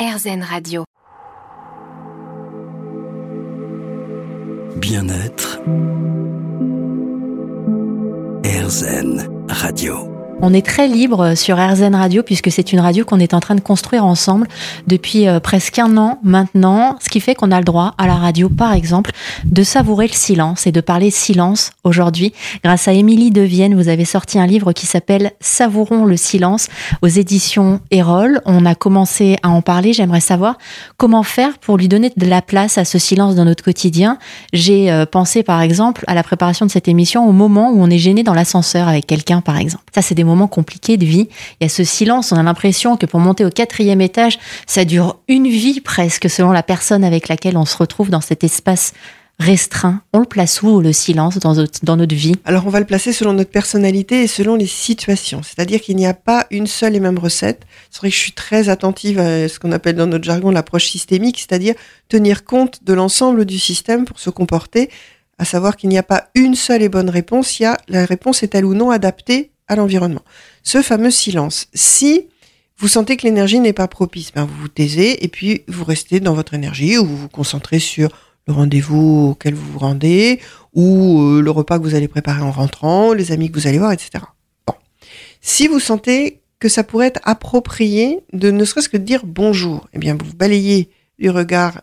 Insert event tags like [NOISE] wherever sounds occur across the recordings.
RZN Radio. Bien-être. RZN Radio. On est très libre sur RZN Radio puisque c'est une radio qu'on est en train de construire ensemble depuis euh, presque un an maintenant, ce qui fait qu'on a le droit à la radio, par exemple, de savourer le silence et de parler silence aujourd'hui. Grâce à Émilie Devienne, vous avez sorti un livre qui s'appelle Savourons le silence aux éditions Erol. On a commencé à en parler. J'aimerais savoir comment faire pour lui donner de la place à ce silence dans notre quotidien. J'ai euh, pensé, par exemple, à la préparation de cette émission au moment où on est gêné dans l'ascenseur avec quelqu'un, par exemple. Ça, c'est des moments compliqués de vie. Il y a ce silence, on a l'impression que pour monter au quatrième étage, ça dure une vie presque selon la personne avec laquelle on se retrouve dans cet espace restreint. On le place où le silence dans notre, dans notre vie? Alors on va le placer selon notre personnalité et selon les situations. C'est-à-dire qu'il n'y a pas une seule et même recette. C'est vrai que je suis très attentive à ce qu'on appelle dans notre jargon l'approche systémique, c'est-à-dire tenir compte de l'ensemble du système pour se comporter, à savoir qu'il n'y a pas une seule et bonne réponse, il y a la réponse est-elle ou non adaptée à l'environnement. Ce fameux silence. Si vous sentez que l'énergie n'est pas propice, ben vous vous taisez et puis vous restez dans votre énergie ou vous vous concentrez sur le rendez-vous auquel vous vous rendez ou euh, le repas que vous allez préparer en rentrant, les amis que vous allez voir, etc. Bon. Si vous sentez que ça pourrait être approprié de ne serait-ce que dire bonjour, eh bien vous balayez du regard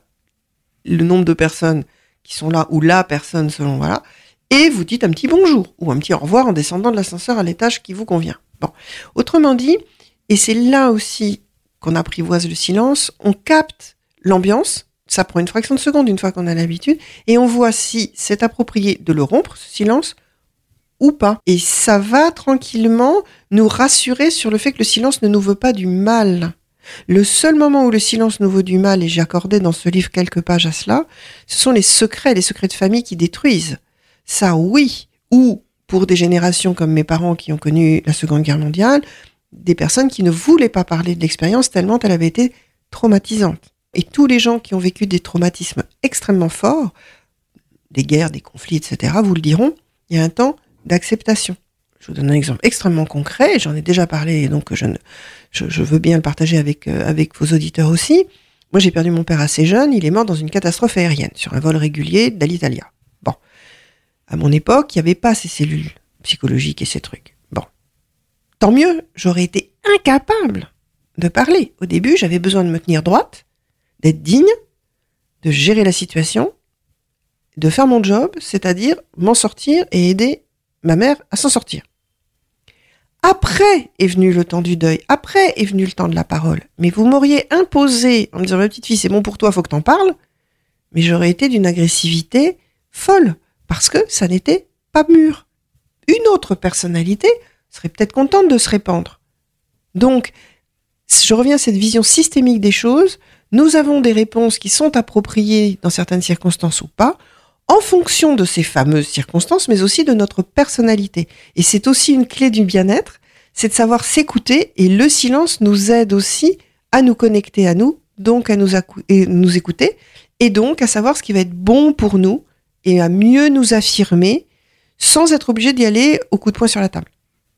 le nombre de personnes qui sont là ou la personne selon voilà et vous dites un petit bonjour ou un petit au revoir en descendant de l'ascenseur à l'étage qui vous convient. Bon. Autrement dit, et c'est là aussi qu'on apprivoise le silence, on capte l'ambiance, ça prend une fraction de seconde une fois qu'on a l'habitude, et on voit si c'est approprié de le rompre, ce silence, ou pas. Et ça va tranquillement nous rassurer sur le fait que le silence ne nous veut pas du mal. Le seul moment où le silence nous veut du mal, et j'ai accordé dans ce livre quelques pages à cela, ce sont les secrets, les secrets de famille qui détruisent. Ça, oui. Ou pour des générations comme mes parents qui ont connu la Seconde Guerre mondiale, des personnes qui ne voulaient pas parler de l'expérience tellement elle avait été traumatisante. Et tous les gens qui ont vécu des traumatismes extrêmement forts, des guerres, des conflits, etc., vous le diront, il y a un temps d'acceptation. Je vous donne un exemple extrêmement concret, j'en ai déjà parlé, donc je, ne, je, veux bien le partager avec, euh, avec vos auditeurs aussi. Moi, j'ai perdu mon père assez jeune, il est mort dans une catastrophe aérienne, sur un vol régulier d'Alitalia. À mon époque, il n'y avait pas ces cellules psychologiques et ces trucs. Bon. Tant mieux, j'aurais été incapable de parler. Au début, j'avais besoin de me tenir droite, d'être digne, de gérer la situation, de faire mon job, c'est-à-dire m'en sortir et aider ma mère à s'en sortir. Après est venu le temps du deuil, après est venu le temps de la parole. Mais vous m'auriez imposé en me disant ma petite fille, c'est bon pour toi, faut que t'en parles. Mais j'aurais été d'une agressivité folle parce que ça n'était pas mûr. Une autre personnalité serait peut-être contente de se répandre. Donc, je reviens à cette vision systémique des choses. Nous avons des réponses qui sont appropriées dans certaines circonstances ou pas, en fonction de ces fameuses circonstances, mais aussi de notre personnalité. Et c'est aussi une clé du bien-être, c'est de savoir s'écouter, et le silence nous aide aussi à nous connecter à nous, donc à nous, nous écouter, et donc à savoir ce qui va être bon pour nous, et à mieux nous affirmer sans être obligé d'y aller au coup de poing sur la table.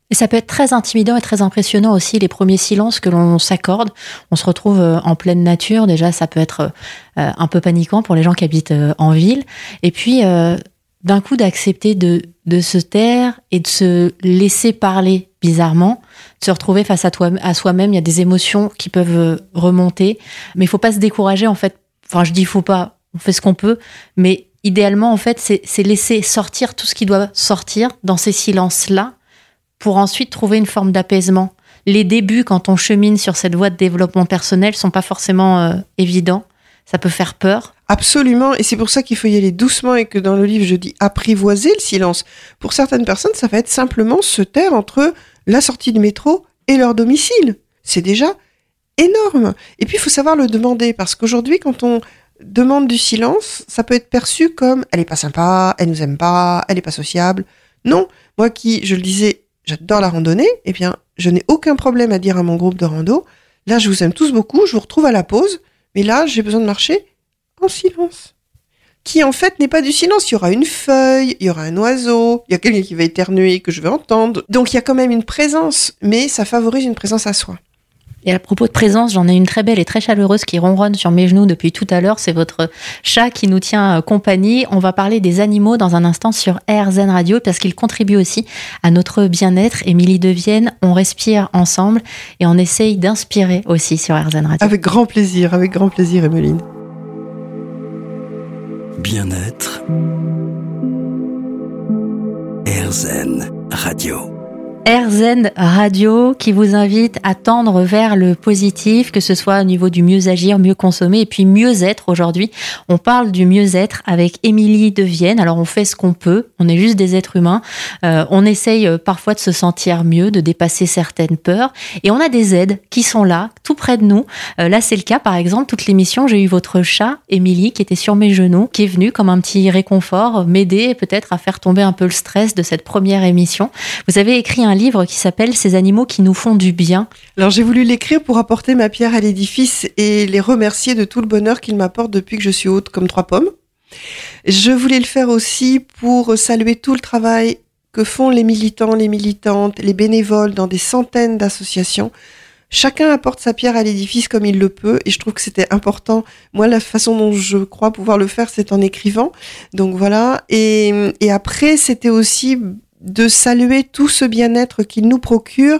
Et ça peut être très intimidant et très impressionnant aussi les premiers silences que l'on s'accorde. On se retrouve euh, en pleine nature. Déjà, ça peut être euh, un peu paniquant pour les gens qui habitent euh, en ville. Et puis, d'un coup, d'accepter de, de se taire et de se laisser parler bizarrement, de se retrouver face à, à soi-même. Il y a des émotions qui peuvent remonter. Mais il faut pas se décourager, en fait. Enfin, je dis il faut pas. On fait ce qu'on peut. Mais idéalement, en fait, c'est laisser sortir tout ce qui doit sortir dans ces silences-là pour ensuite trouver une forme d'apaisement. Les débuts, quand on chemine sur cette voie de développement personnel, sont pas forcément euh, évidents. Ça peut faire peur. Absolument, et c'est pour ça qu'il faut y aller doucement et que dans le livre je dis apprivoiser le silence. Pour certaines personnes, ça va être simplement se taire entre la sortie du métro et leur domicile. C'est déjà énorme. Et puis il faut savoir le demander parce qu'aujourd'hui, quand on demande du silence, ça peut être perçu comme elle est pas sympa, elle nous aime pas, elle est pas sociable. Non, moi qui, je le disais, j'adore la randonnée, eh bien, je n'ai aucun problème à dire à mon groupe de rando, là, je vous aime tous beaucoup, je vous retrouve à la pause, mais là, j'ai besoin de marcher en silence. Qui en fait n'est pas du silence, il y aura une feuille, il y aura un oiseau, il y a quelqu'un qui va éternuer que je vais entendre. Donc il y a quand même une présence, mais ça favorise une présence à soi. Et à propos de présence, j'en ai une très belle et très chaleureuse qui ronronne sur mes genoux depuis tout à l'heure. C'est votre chat qui nous tient euh, compagnie. On va parler des animaux dans un instant sur RZN Radio parce qu'ils contribuent aussi à notre bien-être. Émilie Devienne, on respire ensemble et on essaye d'inspirer aussi sur RZN Radio. Avec grand plaisir, avec grand plaisir, Emeline. Bien-être. RZN Radio. RZN Radio qui vous invite à tendre vers le positif, que ce soit au niveau du mieux agir, mieux consommer et puis mieux être aujourd'hui. On parle du mieux être avec Émilie Devienne. Alors on fait ce qu'on peut, on est juste des êtres humains. Euh, on essaye euh, parfois de se sentir mieux, de dépasser certaines peurs et on a des aides qui sont là, tout près de nous. Euh, là c'est le cas par exemple, toute l'émission, j'ai eu votre chat, Émilie, qui était sur mes genoux, qui est venu comme un petit réconfort, m'aider peut-être à faire tomber un peu le stress de cette première émission. Vous avez écrit un livre qui s'appelle Ces animaux qui nous font du bien. Alors j'ai voulu l'écrire pour apporter ma pierre à l'édifice et les remercier de tout le bonheur qu'ils m'apportent depuis que je suis haute comme trois pommes. Je voulais le faire aussi pour saluer tout le travail que font les militants, les militantes, les bénévoles dans des centaines d'associations. Chacun apporte sa pierre à l'édifice comme il le peut et je trouve que c'était important. Moi, la façon dont je crois pouvoir le faire, c'est en écrivant. Donc voilà. Et, et après, c'était aussi de saluer tout ce bien-être qu'il nous procure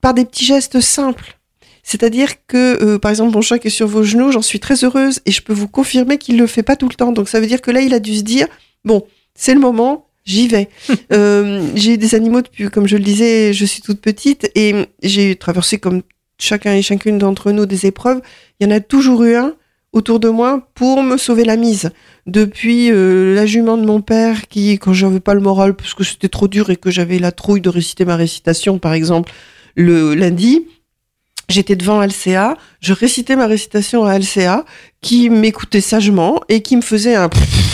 par des petits gestes simples. C'est-à-dire que, euh, par exemple, mon chat qui est sur vos genoux, j'en suis très heureuse et je peux vous confirmer qu'il ne le fait pas tout le temps. Donc ça veut dire que là, il a dû se dire, bon, c'est le moment, j'y vais. [LAUGHS] euh, j'ai des animaux depuis, comme je le disais, je suis toute petite et j'ai traversé comme chacun et chacune d'entre nous des épreuves. Il y en a toujours eu un autour de moi pour me sauver la mise. Depuis euh, la jument de mon père qui, quand j'avais pas le moral parce que c'était trop dur et que j'avais la trouille de réciter ma récitation, par exemple, le lundi, j'étais devant Alcea, je récitais ma récitation à Alcea, qui m'écoutait sagement et qui me faisait un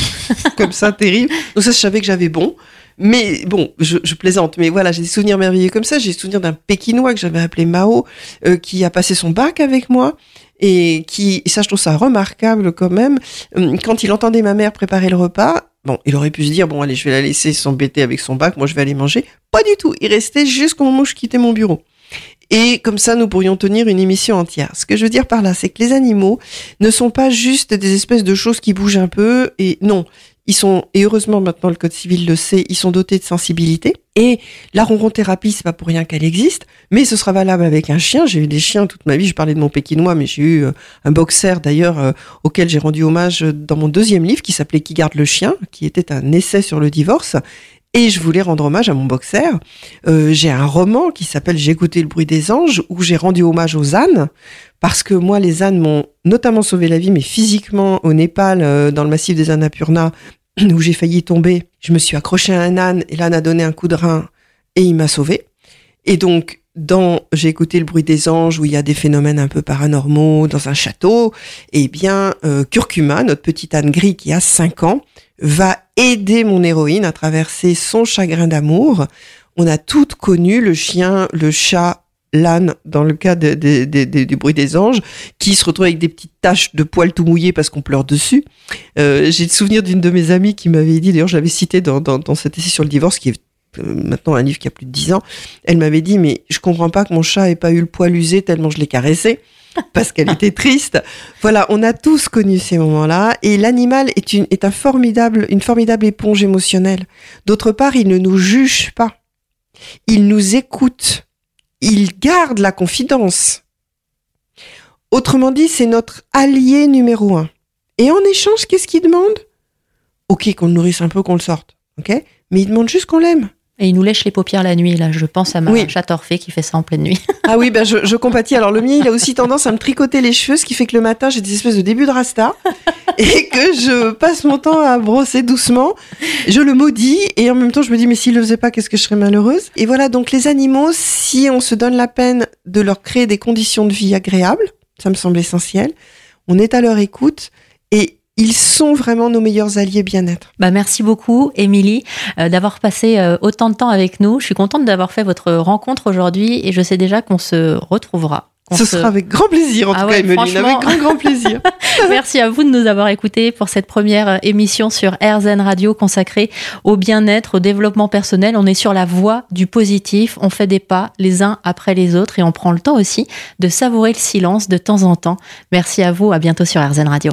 [LAUGHS] comme ça terrible. Donc ça, je savais que j'avais bon. Mais bon, je, plaisante, mais voilà, j'ai des souvenirs merveilleux comme ça. J'ai des souvenirs d'un Pékinois que j'avais appelé Mao, euh, qui a passé son bac avec moi et qui, ça je trouve ça remarquable quand même, hum, quand il entendait ma mère préparer le repas, bon, il aurait pu se dire, bon allez, je vais la laisser s'embêter avec son bac, moi je vais aller manger. Pas du tout, il restait jusqu'au moment où je quittais mon bureau. Et comme ça, nous pourrions tenir une émission entière. Ce que je veux dire par là, c'est que les animaux ne sont pas juste des espèces de choses qui bougent un peu, et non, ils sont, et heureusement maintenant le Code civil le sait, ils sont dotés de sensibilité. Et la ronron-thérapie, c'est pas pour rien qu'elle existe, mais ce sera valable avec un chien. J'ai eu des chiens toute ma vie. Je parlais de mon pékinois, mais j'ai eu euh, un boxer d'ailleurs euh, auquel j'ai rendu hommage dans mon deuxième livre qui s'appelait Qui garde le chien, qui était un essai sur le divorce. Et je voulais rendre hommage à mon boxer. Euh, j'ai un roman qui s'appelle J'ai le bruit des anges, où j'ai rendu hommage aux ânes, parce que moi, les ânes m'ont notamment sauvé la vie, mais physiquement au Népal, euh, dans le massif des Annapurna, [CLEARS THROAT] où j'ai failli tomber, je me suis accroché à un âne et l'âne a donné un coup de rein et il m'a sauvé. Et donc, dans J'ai écouté le bruit des anges, où il y a des phénomènes un peu paranormaux dans un château, eh bien, euh, Curcuma, notre petit âne gris qui a 5 ans, va aider mon héroïne à traverser son chagrin d'amour. On a toutes connu le chien, le chat, l'âne, dans le cas du bruit des anges, qui se retrouve avec des petites taches de poils tout mouillés parce qu'on pleure dessus. Euh, J'ai le souvenir d'une de mes amies qui m'avait dit, d'ailleurs je l'avais cité dans, dans, dans cet essai sur le divorce, qui est maintenant un livre qui a plus de 10 ans, elle m'avait dit, mais je comprends pas que mon chat ait pas eu le poil usé tellement je l'ai caressé parce qu'elle était triste. [LAUGHS] Voilà, on a tous connu ces moments-là et l'animal est une un formidable éponge émotionnelle. D'autre part, il ne nous juge pas. Il nous écoute. Il garde la confidence. Autrement dit, c'est notre allié numéro un. Et en échange, qu'est-ce qu'il demande? Ok, qu'on le nourrisse un peu, qu'on le sorte. Ok? Mais il demande juste qu'on l'aime. Et il nous lèche les paupières la nuit, là. Je pense à ma Oui. Orphée qui fait ça en pleine nuit. Ah oui, ben je, je compatis. Alors le mien, il a aussi tendance à me tricoter les cheveux, ce qui fait que le matin, j'ai des espèces de début de rasta et que je passe mon temps à brosser doucement. Je le maudis et en même temps, je me dis, mais s'il le faisait pas, qu'est-ce que je serais malheureuse? Et voilà, donc les animaux, si on se donne la peine de leur créer des conditions de vie agréables, ça me semble essentiel, on est à leur écoute et ils sont vraiment nos meilleurs alliés bien-être. Bah, merci beaucoup, Émilie, euh, d'avoir passé euh, autant de temps avec nous. Je suis contente d'avoir fait votre rencontre aujourd'hui et je sais déjà qu'on se retrouvera. Ce se- sera avec grand plaisir, en Ah tout ouais, cas, Emeline, franchement. avec grand, grand plaisir. [LAUGHS] Merci à vous de nous avoir écoutés pour cette première euh, émission sur RZN Radio consacrée au bien-être, au développement personnel. On est sur la voie du positif. On fait des pas les uns après les autres et on prend le temps aussi de savourer le silence de temps en temps. Merci à vous. À bientôt sur RZN Radio.